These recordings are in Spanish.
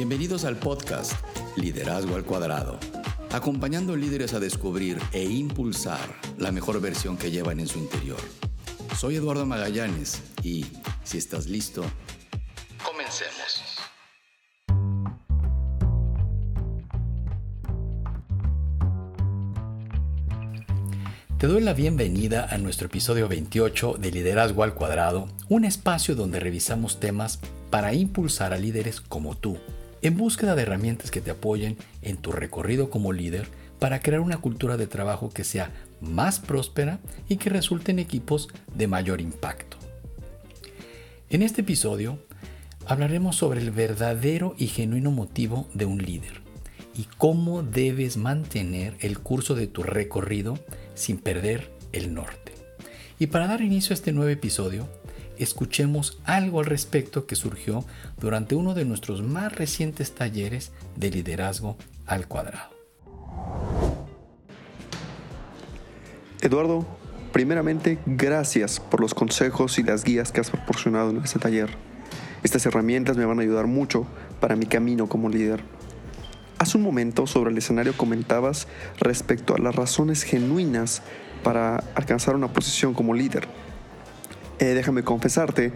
Bienvenidos al podcast Liderazgo al Cuadrado, acompañando líderes a descubrir e impulsar la mejor versión que llevan en su interior. Soy Eduardo Magallanes y, si estás listo, comencemos. Te doy la bienvenida a nuestro episodio 28 de Liderazgo al Cuadrado, un espacio donde revisamos temas para impulsar a líderes como tú, en búsqueda de herramientas que te apoyen en tu recorrido como líder para crear una cultura de trabajo que sea más próspera y que resulte en equipos de mayor impacto. En este episodio hablaremos sobre el verdadero y genuino motivo de un líder y cómo debes mantener el curso de tu recorrido sin perder el norte. Y para dar inicio a este nuevo episodio, escuchemos algo al respecto que surgió durante uno de nuestros más recientes talleres de liderazgo al cuadrado. Eduardo, primeramente gracias por los consejos y las guías que has proporcionado en este taller. Estas herramientas me van a ayudar mucho para mi camino como líder. Hace un momento sobre el escenario comentabas respecto a las razones genuinas para alcanzar una posición como líder. Eh, déjame confesarte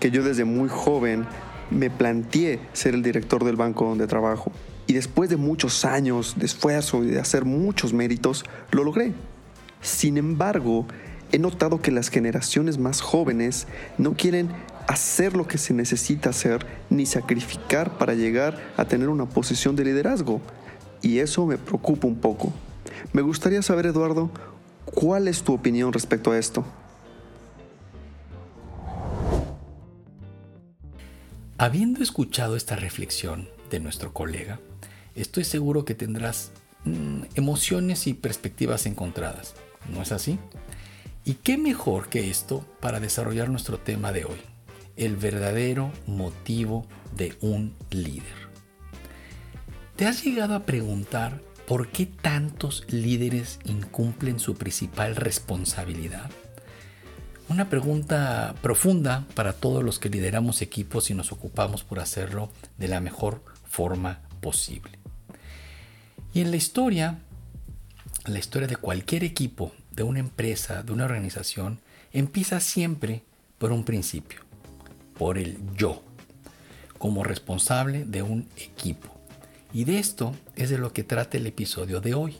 que yo desde muy joven me planteé ser el director del banco donde trabajo. Y después de muchos años de esfuerzo y de hacer muchos méritos, lo logré. Sin embargo, he notado que las generaciones más jóvenes no quieren hacer lo que se necesita hacer ni sacrificar para llegar a tener una posición de liderazgo. Y eso me preocupa un poco. Me gustaría saber, Eduardo, ¿cuál es tu opinión respecto a esto? Habiendo escuchado esta reflexión de nuestro colega, estoy seguro que tendrás mm, emociones y perspectivas encontradas. ¿No es así? ¿Y qué mejor que esto para desarrollar nuestro tema de hoy? El verdadero motivo de un líder. ¿Te has llegado a preguntar por qué tantos líderes incumplen su principal responsabilidad? Una pregunta profunda para todos los que lideramos equipos y nos ocupamos por hacerlo de la mejor forma posible. Y en la historia, la historia de cualquier equipo, de una empresa, de una organización, empieza siempre por un principio, por el yo, como responsable de un equipo. Y de esto es de lo que trata el episodio de hoy.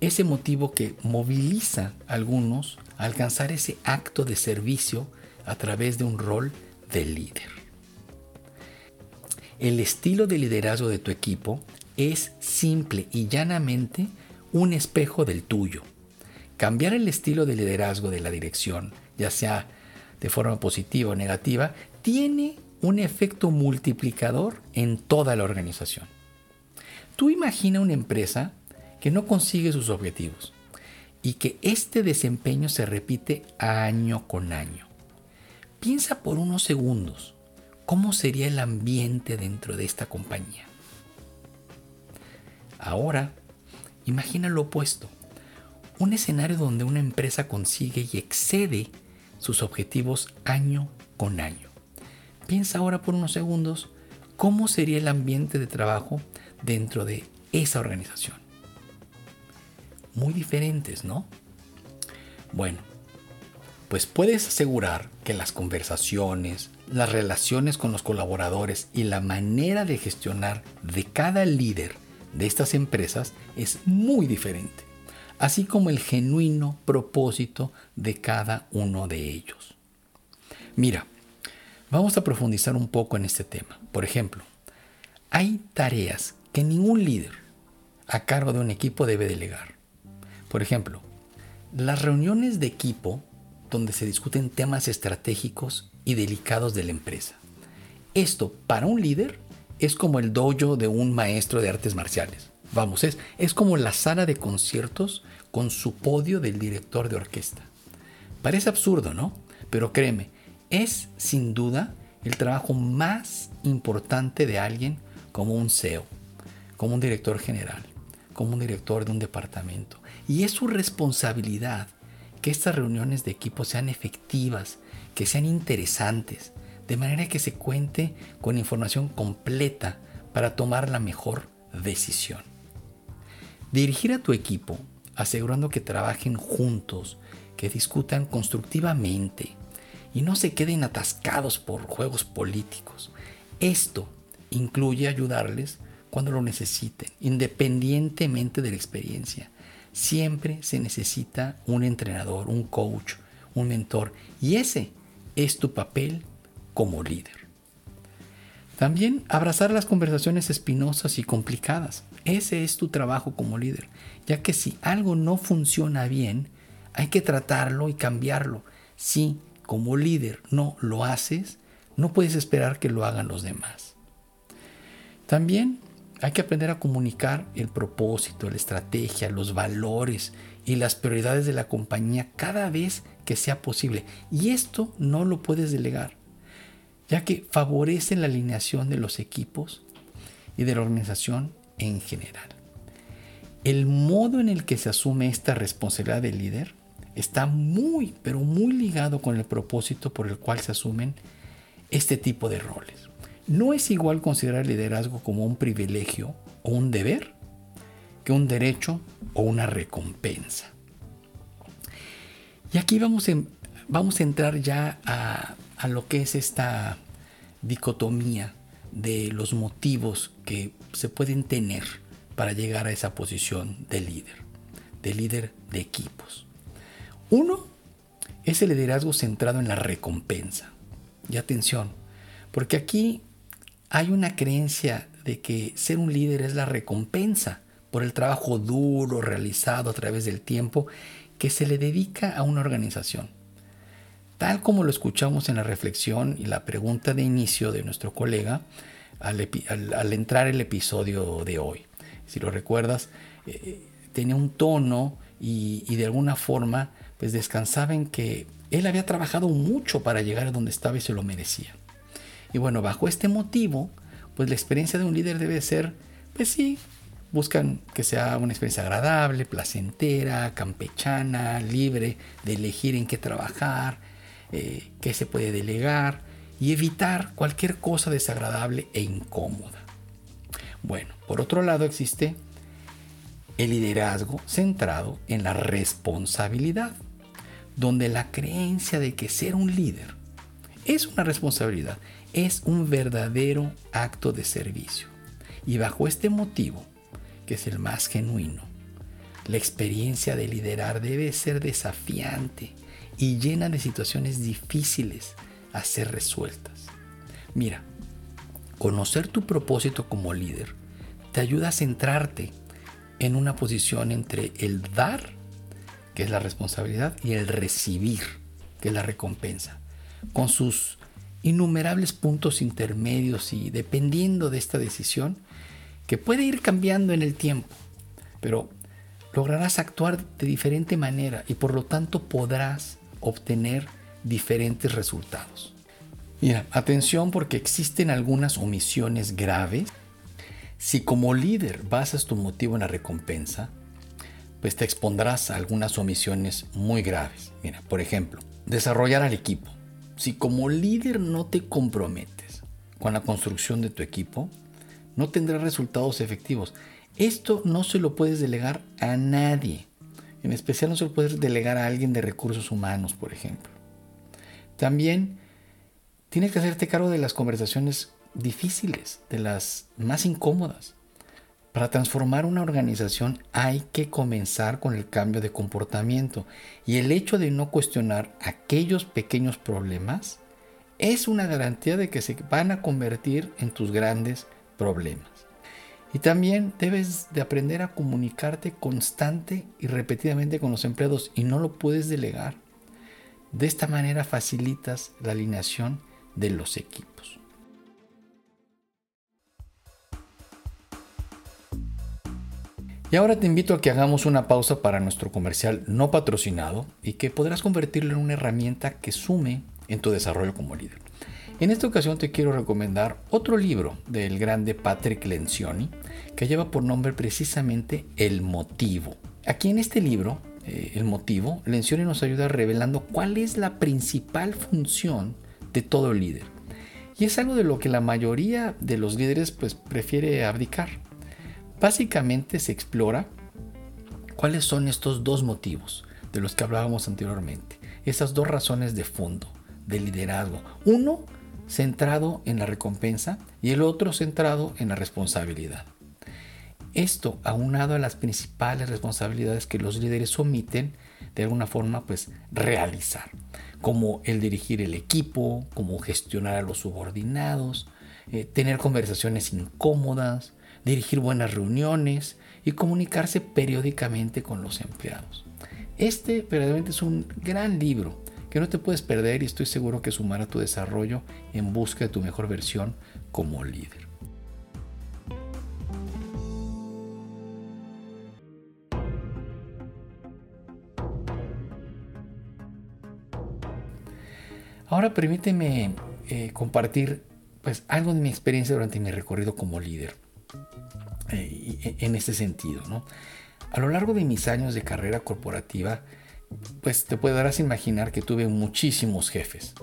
Ese motivo que moviliza a algunos alcanzar ese acto de servicio a través de un rol de líder. El estilo de liderazgo de tu equipo es simple y llanamente un espejo del tuyo. Cambiar el estilo de liderazgo de la dirección, ya sea de forma positiva o negativa, tiene un efecto multiplicador en toda la organización. Tú imagina una empresa que no consigue sus objetivos y que este desempeño se repite año con año. Piensa por unos segundos cómo sería el ambiente dentro de esta compañía. Ahora, imagina lo opuesto. Un escenario donde una empresa consigue y excede sus objetivos año con año. Piensa ahora por unos segundos cómo sería el ambiente de trabajo dentro de esa organización muy diferentes, ¿no? Bueno, pues puedes asegurar que las conversaciones, las relaciones con los colaboradores y la manera de gestionar de cada líder de estas empresas es muy diferente, así como el genuino propósito de cada uno de ellos. Mira, vamos a profundizar un poco en este tema. Por ejemplo, hay tareas que ningún líder a cargo de un equipo debe delegar. Por ejemplo, las reuniones de equipo donde se discuten temas estratégicos y delicados de la empresa. Esto para un líder es como el dojo de un maestro de artes marciales. Vamos, es, es como la sala de conciertos con su podio del director de orquesta. Parece absurdo, ¿no? Pero créeme, es sin duda el trabajo más importante de alguien como un CEO, como un director general, como un director de un departamento. Y es su responsabilidad que estas reuniones de equipo sean efectivas, que sean interesantes, de manera que se cuente con información completa para tomar la mejor decisión. Dirigir a tu equipo asegurando que trabajen juntos, que discutan constructivamente y no se queden atascados por juegos políticos. Esto incluye ayudarles cuando lo necesiten, independientemente de la experiencia. Siempre se necesita un entrenador, un coach, un mentor y ese es tu papel como líder. También abrazar las conversaciones espinosas y complicadas. Ese es tu trabajo como líder, ya que si algo no funciona bien, hay que tratarlo y cambiarlo. Si como líder no lo haces, no puedes esperar que lo hagan los demás. También hay que aprender a comunicar el propósito, la estrategia, los valores y las prioridades de la compañía cada vez que sea posible. Y esto no lo puedes delegar, ya que favorece la alineación de los equipos y de la organización en general. El modo en el que se asume esta responsabilidad de líder está muy, pero muy ligado con el propósito por el cual se asumen este tipo de roles. No es igual considerar el liderazgo como un privilegio o un deber que un derecho o una recompensa. Y aquí vamos, vamos a entrar ya a, a lo que es esta dicotomía de los motivos que se pueden tener para llegar a esa posición de líder, de líder de equipos. Uno es el liderazgo centrado en la recompensa. Y atención, porque aquí hay una creencia de que ser un líder es la recompensa por el trabajo duro realizado a través del tiempo que se le dedica a una organización. Tal como lo escuchamos en la reflexión y la pregunta de inicio de nuestro colega, al, entrar el episodio de hoy. Si lo recuerdas, eh, tenía un tono y, y, de alguna forma pues descansaba en que él había trabajado mucho para llegar a donde estaba y se lo merecía. Y bueno, bajo este motivo, pues la experiencia de un líder debe ser, pues sí, buscan que sea una experiencia agradable, placentera, campechana, libre de elegir en qué trabajar, eh, qué se puede delegar, y evitar cualquier cosa desagradable e incómoda. Bueno, por otro lado existe el liderazgo centrado en la responsabilidad, donde la creencia de que ser un líder es una responsabilidad, es un verdadero acto de servicio. Y bajo este motivo, que es el más genuino, la experiencia de liderar debe ser desafiante y llena de situaciones difíciles a ser resueltas. Mira, conocer tu propósito como líder te ayuda a centrarte en una posición entre el dar, que es la responsabilidad, y el recibir, que es la recompensa, con sus innumerables puntos intermedios y dependiendo de esta decisión, que puede ir cambiando en el tiempo, pero lograrás actuar de diferente manera y por lo tanto podrás obtener diferentes resultados. Mira, atención porque existen algunas omisiones graves. Si como líder basas tu motivo en la recompensa, pues te expondrás a algunas omisiones muy graves. Mira, por ejemplo, desarrollar al equipo. Si como líder no te comprometes con la construcción de tu equipo, no tendrás resultados efectivos. Esto no se lo puedes delegar a nadie. En especial no se lo puedes delegar a alguien de recursos humanos, por ejemplo. También tienes que hacerte cargo de las conversaciones difíciles, de las más incómodas. Para transformar una organización hay que comenzar con el cambio de comportamiento y el hecho de no cuestionar aquellos pequeños problemas es una garantía de que se van a convertir en tus grandes problemas. Y también debes de aprender a comunicarte constante y repetidamente con los empleados y no lo puedes delegar. De esta manera facilitas la alineación de los equipos. Y ahora te invito a que hagamos una pausa para nuestro comercial no patrocinado y que podrás convertirlo en una herramienta que sume en tu desarrollo como líder. En esta ocasión te quiero recomendar otro libro del grande Patrick Lencioni que lleva por nombre precisamente El motivo. Aquí en este libro eh, el motivo, Lencioni nos ayuda revelando cuál es la principal función de todo líder. Y es algo de lo que la mayoría de los líderes pues prefiere abdicar. Básicamente se explora cuáles son estos dos motivos de los que hablábamos anteriormente. Esas dos razones de fondo de liderazgo. Uno centrado en la recompensa y el otro centrado en la responsabilidad. Esto aunado a las principales responsabilidades que los líderes omiten de alguna forma pues realizar, como el dirigir el equipo, como gestionar a los subordinados, eh, tener conversaciones incómodas, dirigir buenas reuniones y comunicarse periódicamente con los empleados. Este verdaderamente es un gran libro que no te puedes perder y estoy seguro que sumará tu desarrollo en busca de tu mejor versión como líder. Ahora permíteme eh, compartir pues, algo de mi experiencia durante mi recorrido como líder. Eh, en este sentido, ¿no? A lo largo de mis años de carrera corporativa, pues te podrás imaginar que tuve muchísimos jefes.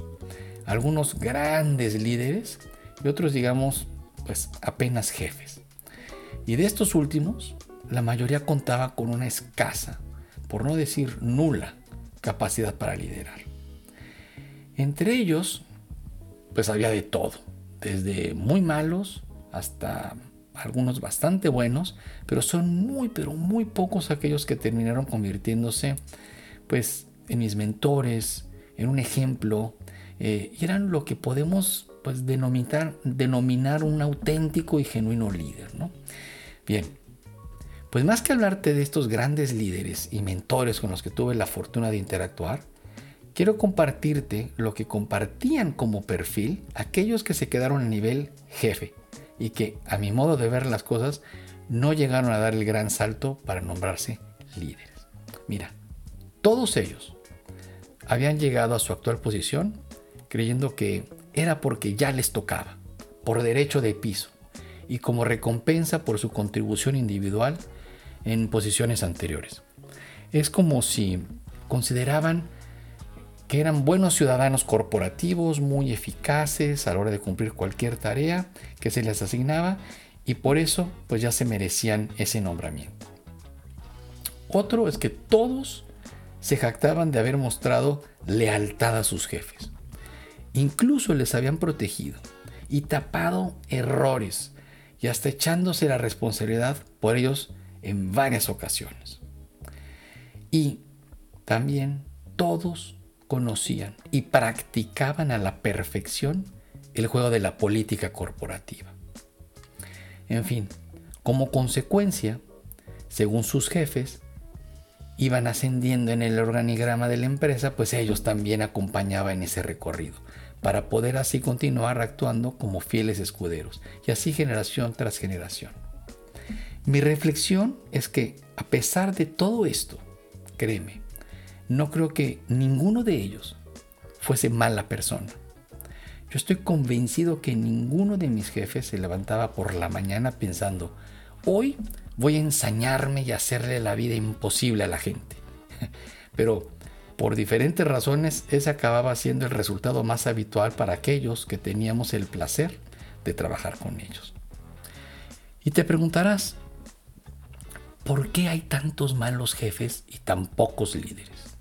Algunos grandes líderes y otros, digamos, pues apenas jefes. Y de estos últimos, la mayoría contaba con una escasa, por no decir nula, capacidad para liderar. Entre ellos, pues había de todo, desde muy malos hasta algunos bastante buenos, pero son muy, pero muy pocos aquellos que terminaron convirtiéndose, pues, en mis mentores, en un ejemplo, eh, eran lo que podemos, pues, denominar, denominar un auténtico y genuino líder, ¿no? Bien, pues más que hablarte de estos grandes líderes y mentores con los que tuve la fortuna de interactuar, quiero compartirte lo que compartían como perfil aquellos que se quedaron a nivel jefe y que, a mi modo de ver las cosas, no llegaron a dar el gran salto para nombrarse líderes. Mira, todos ellos habían llegado a su actual posición creyendo que era porque ya les tocaba, por derecho de piso y como recompensa por su contribución individual en posiciones anteriores. Es como si consideraban que eran buenos ciudadanos corporativos, muy eficaces a la hora de cumplir cualquier tarea que se les asignaba y por eso pues ya se merecían ese nombramiento. Otro es que todos se jactaban de haber mostrado lealtad a sus jefes. Incluso les habían protegido y tapado errores y hasta echándose la responsabilidad por ellos en varias ocasiones. Y también todos conocían y practicaban a la perfección el juego de la política corporativa. En fin, como consecuencia, según sus jefes, iban ascendiendo en el organigrama de la empresa, pues ellos también acompañaban ese recorrido, para poder así continuar actuando como fieles escuderos, y así generación tras generación. Mi reflexión es que, a pesar de todo esto, créeme, no creo que ninguno de ellos fuese mala persona. Yo estoy convencido que ninguno de mis jefes se levantaba por la mañana pensando, hoy voy a ensañarme y hacerle la vida imposible a la gente. Pero por diferentes razones ese acababa siendo el resultado más habitual para aquellos que teníamos el placer de trabajar con ellos. Y te preguntarás, ¿por qué hay tantos malos jefes y tan pocos líderes?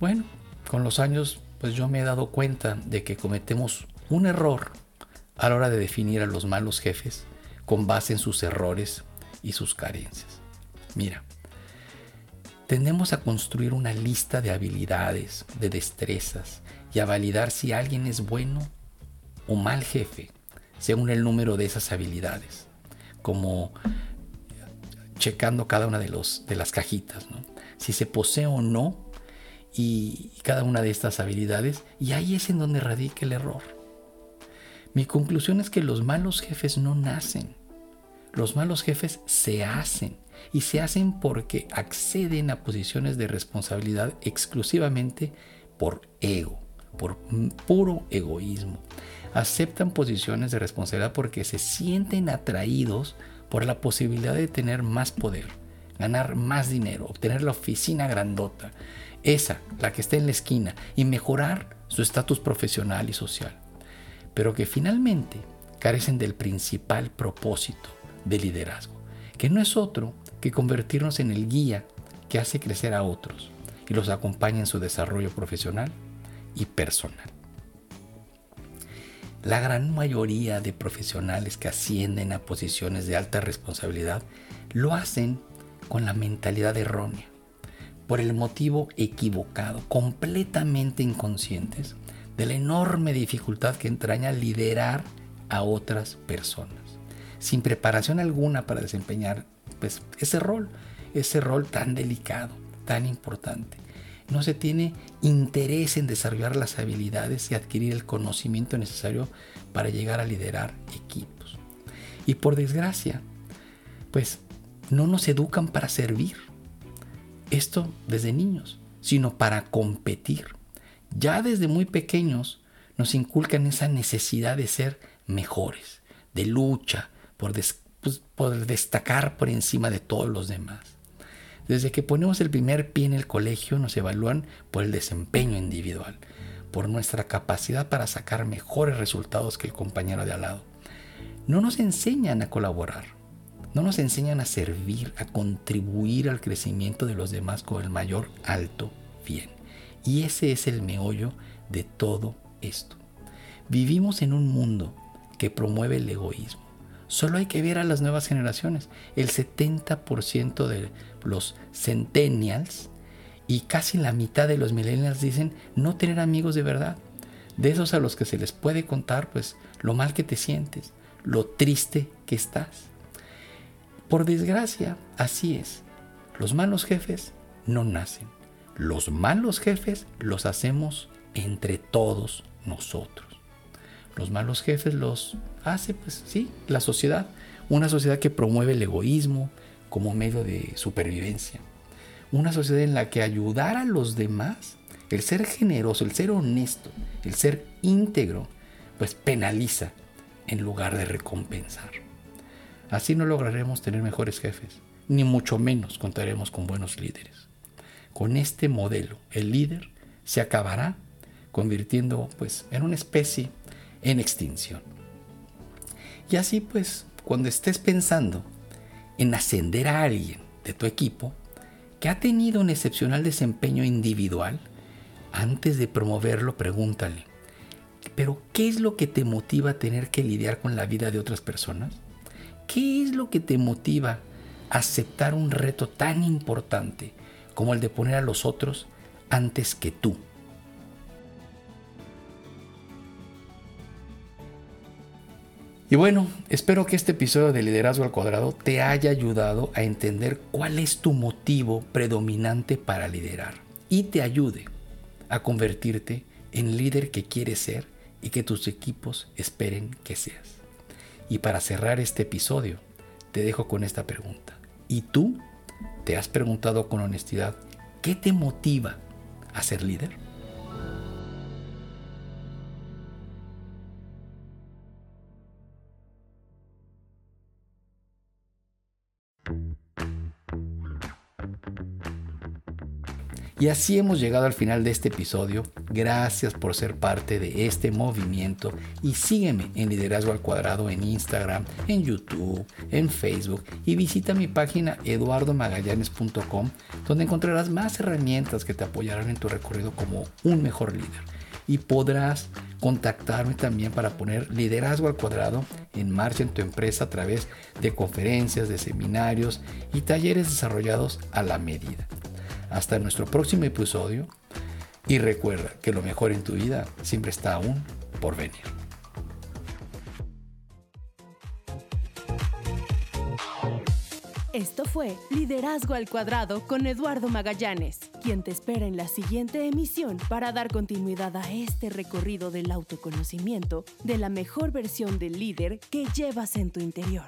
Bueno, con los años pues yo me he dado cuenta de que cometemos un error a la hora de definir a los malos jefes con base en sus errores y sus carencias. Mira, tendemos a construir una lista de habilidades, de destrezas y a validar si alguien es bueno o mal jefe según el número de esas habilidades, como checando cada una de, las cajitas, si se posee o no y cada una de estas habilidades y ahí es en donde radica el error. Mi conclusión es que los malos jefes no nacen, los malos jefes se hacen y se hacen porque acceden a posiciones de responsabilidad exclusivamente por ego, por puro egoísmo. Aceptan posiciones de responsabilidad porque se sienten atraídos por la posibilidad de tener más poder, ganar más dinero, obtener la oficina grandota, esa, la que está en la esquina, y mejorar su estatus profesional y social. pero que finalmente carecen del principal propósito del liderazgo, que no es otro que convertirnos en el guía que hace crecer a otros y los acompaña en su desarrollo profesional y personal. La gran mayoría de profesionales que ascienden a posiciones de alta responsabilidad lo hacen con la mentalidad errónea, por el motivo equivocado, completamente inconscientes de la enorme dificultad que entraña liderar a otras personas, sin preparación alguna para desempeñar pues, ese rol, ese rol tan delicado, tan importante. No se tiene interés en desarrollar las habilidades y adquirir el conocimiento necesario para llegar a liderar equipos. Y por desgracia, pues no nos educan para servir. Esto desde niños, sino para competir. Ya desde muy pequeños nos inculcan esa necesidad de ser mejores, de lucha, por, pues, por destacar por encima de todos los demás. Desde que ponemos el primer pie en el colegio nos evalúan por el desempeño individual, por nuestra capacidad para sacar mejores resultados que el compañero de al lado. No nos enseñan a colaborar, no nos enseñan a servir, a contribuir al crecimiento de los demás con el mayor alto bien. Y ese es el meollo de todo esto. Vivimos en un mundo que promueve el egoísmo. Solo hay que ver a las nuevas generaciones. El 70% de los centennials y casi la mitad de los millennials dicen no tener amigos de verdad. De esos a los que se les puede contar, pues, lo mal que te sientes, lo triste que estás. Por desgracia, así es. Los malos jefes no nacen. Los malos jefes los hacemos entre todos nosotros. Los malos jefes los hace, pues sí, la sociedad. Una sociedad que promueve el egoísmo, como medio de supervivencia. Una sociedad en la que ayudar a los demás, el ser generoso, el ser honesto, el ser íntegro, pues penaliza en lugar de recompensar. Así no lograremos tener mejores jefes, ni mucho menos contaremos con buenos líderes. Con este modelo, el líder se acabará convirtiendo pues en una especie en extinción. Y así pues, cuando estés pensando en ascender a alguien de tu equipo que ha tenido un excepcional desempeño individual, antes de promoverlo pregúntale, ¿pero qué es lo que te motiva a tener que lidiar con la vida de otras personas? ¿Qué es lo que te motiva a aceptar un reto tan importante como el de poner a los otros antes que tú? Y bueno, espero que este episodio de Liderazgo al Cuadrado te haya ayudado a entender cuál es tu motivo predominante para liderar y te ayude a convertirte en líder que quieres ser y que tus equipos esperen que seas. Y para cerrar este episodio, te dejo con esta pregunta. ¿Y tú te has preguntado con honestidad qué te motiva a ser líder? Y así hemos llegado al final de este episodio. Gracias por ser parte de este movimiento y sígueme en Liderazgo al Cuadrado en Instagram, en YouTube, en Facebook y visita mi página eduardomagallanes.com donde encontrarás más herramientas que te apoyarán en tu recorrido como un mejor líder. Y podrás contactarme también para poner liderazgo al cuadrado en marcha en tu empresa a través de conferencias, de seminarios y talleres desarrollados a la medida. Hasta nuestro próximo episodio y recuerda que lo mejor en tu vida siempre está aún por venir. Esto fue Liderazgo al Cuadrado con Eduardo Magallanes, quien te espera en la siguiente emisión para dar continuidad a este recorrido del autoconocimiento de la mejor versión del líder que llevas en tu interior.